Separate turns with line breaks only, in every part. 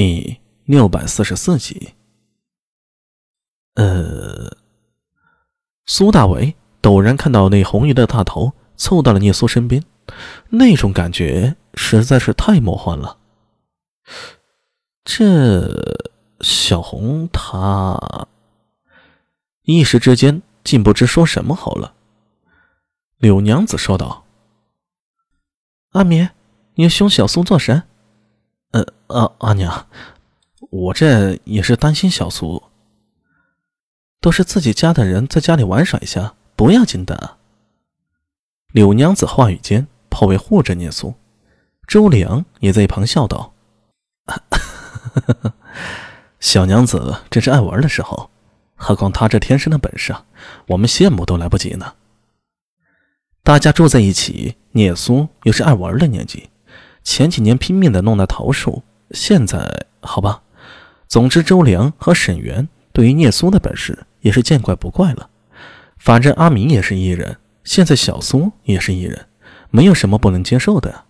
第六百四十四集。呃，苏大伟陡然看到那红衣的大头凑到了聂苏身边，那种感觉实在是太魔幻了。这小红她一时之间竟不知说什么好了。柳娘子说道：“
阿棉，你凶小苏做甚？”
呃，阿阿娘，我这也是担心小苏。
都是自己家的人在家里玩耍一下，不要紧的。
柳娘子话语间颇为护着聂苏，周良也在一旁笑道：“小娘子真是爱玩的时候，何况她这天生的本事，我们羡慕都来不及呢。大家住在一起，聂苏又是爱玩的年纪。”前几年拼命的弄那桃树，现在好吧。总之，周良和沈源对于聂苏的本事也是见怪不怪了。反正阿明也是艺人，现在小苏也是艺人，没有什么不能接受的。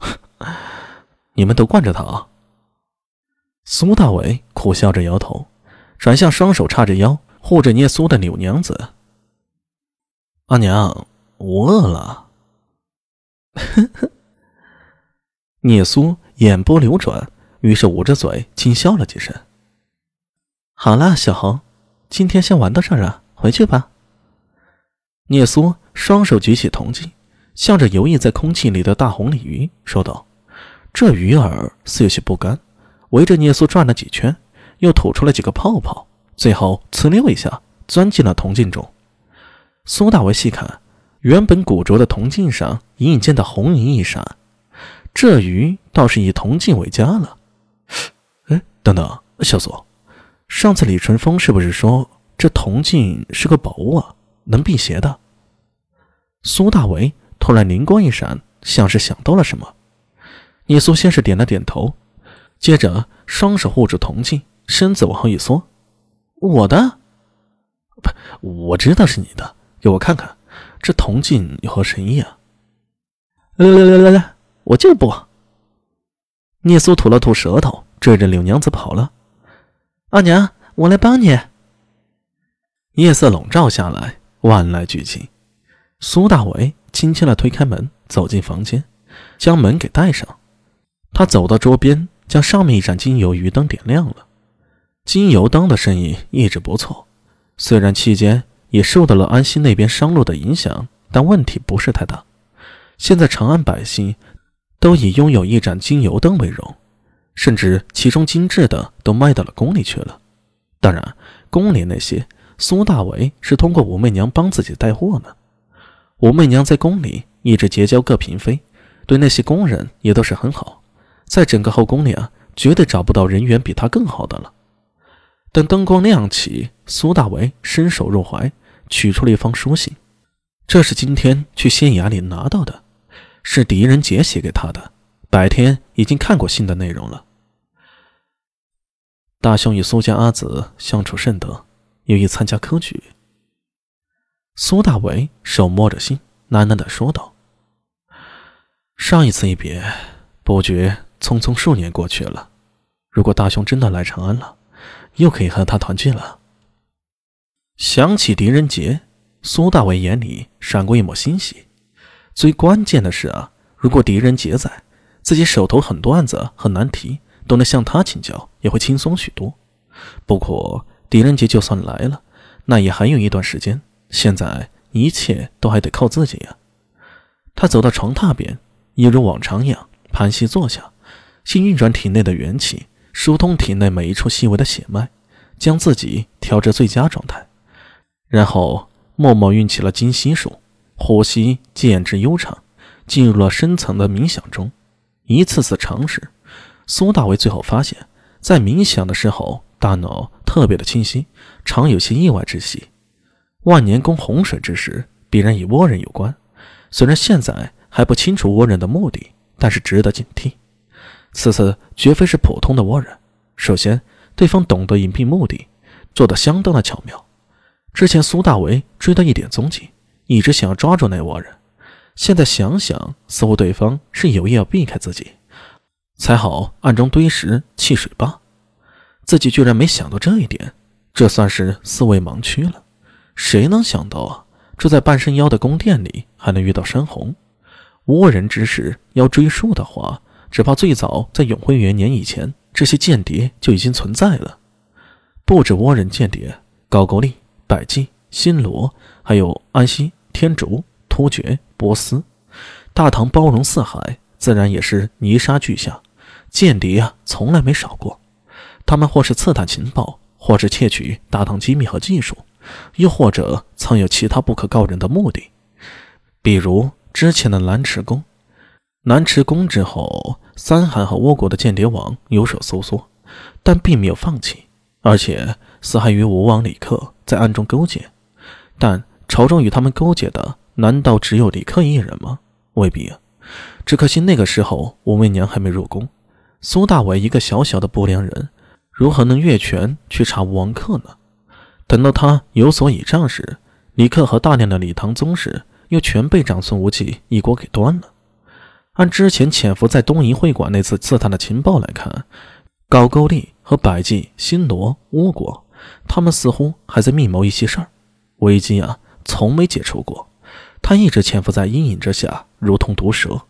你们都惯着他啊！苏大伟苦笑着摇头，转向双手叉着腰护着聂苏的柳娘子：“阿娘，我饿了。”聂苏眼波流转，于是捂着嘴轻笑了几声。
好啦，小红，今天先玩到这儿了，回去吧。
聂苏双手举起铜镜，向着游弋在空气里的大红鲤鱼说道：“这鱼儿似有些不甘，围着聂苏转了几圈，又吐出了几个泡泡，最后呲溜一下钻进了铜镜中。”苏大为细看，原本古拙的铜镜上隐隐见到红银一闪。这鱼倒是以铜镜为家了。哎，等等，小苏，上次李淳风是不是说这铜镜是个宝物啊，能辟邪的？苏大为突然灵光一闪，像是想到了什么。聂苏先是点了点头，接着双手护住铜镜，身子往后一缩：“我的？不，我知道是你的，给我看看，这铜镜有何神意啊？”
来来来来来。我就不。
聂苏吐了吐舌头，追着柳娘子跑了。
阿娘，我来帮你。
夜色笼罩下来，万籁俱寂。苏大伟轻轻的推开门，走进房间，将门给带上。他走到桌边，将上面一盏精油鱼灯点亮了。精油灯的生意一直不错，虽然期间也受到了安西那边商路的影响，但问题不是太大。现在长安百姓。都以拥有一盏金油灯为荣，甚至其中精致的都卖到了宫里去了。当然，宫里那些苏大为是通过武媚娘帮自己带货呢。武媚娘在宫里一直结交各嫔妃，对那些宫人也都是很好，在整个后宫里啊，绝对找不到人缘比她更好的了。等灯光亮起，苏大为伸手入怀，取出了一封书信，这是今天去县衙里拿到的。是狄仁杰写给他的，白天已经看过信的内容了。大兄与苏家阿紫相处甚得，有意参加科举。苏大为手摸着信，喃喃地说道：“上一次一别，不觉匆匆数年过去了。如果大兄真的来长安了，又可以和他团聚了。”想起狄仁杰，苏大为眼里闪过一抹欣喜。最关键的是啊，如果狄仁杰在，自己手头很多案子和难题都能向他请教，也会轻松许多。不过狄仁杰就算来了，那也还有一段时间，现在一切都还得靠自己呀。他走到床榻边，一如往常一样盘膝坐下，先运转体内的元气，疏通体内每一处细微的血脉，将自己调至最佳状态，然后默默运起了金息术。呼吸渐至悠长，进入了深层的冥想中。一次次尝试，苏大为最后发现，在冥想的时候，大脑特别的清晰，常有些意外之喜。万年宫洪水之时，必然与倭人有关。虽然现在还不清楚倭人的目的，但是值得警惕。此次绝非是普通的倭人。首先，对方懂得隐蔽目的，做得相当的巧妙。之前苏大为追到一点踪迹。一直想要抓住那倭人，现在想想，似乎对方是有意要避开自己。才好暗中堆石砌水坝。自己居然没想到这一点，这算是思维盲区了。谁能想到啊？住在半山腰的宫殿里还能遇到山洪？倭人之事要追溯的话，只怕最早在永徽元年以前，这些间谍就已经存在了。不止倭人间谍，高句丽、百济、新罗，还有安息、天竺、突厥、波斯，大唐包容四海，自然也是泥沙俱下，间谍啊，从来没少过。他们或是刺探情报，或是窃取大唐机密和技术，又或者藏有其他不可告人的目的。比如之前的南池宫，南池宫之后，三韩和倭国的间谍网有所收缩，但并没有放弃，而且四海与吴王李克在暗中勾结。但朝中与他们勾结的，难道只有李克一人吗？未必啊！只可惜那个时候武媚娘还没入宫，苏大伟一个小小的不良人。如何能越权去查吴王克呢？等到他有所倚仗时，李克和大量的李唐宗室又全被长孙无忌一锅给端了。按之前潜伏在东瀛会馆那次刺探的情报来看，高句丽和百济、新罗、倭国，他们似乎还在密谋一些事儿。危机啊，从没解除过，他一直潜伏在阴影之下，如同毒蛇。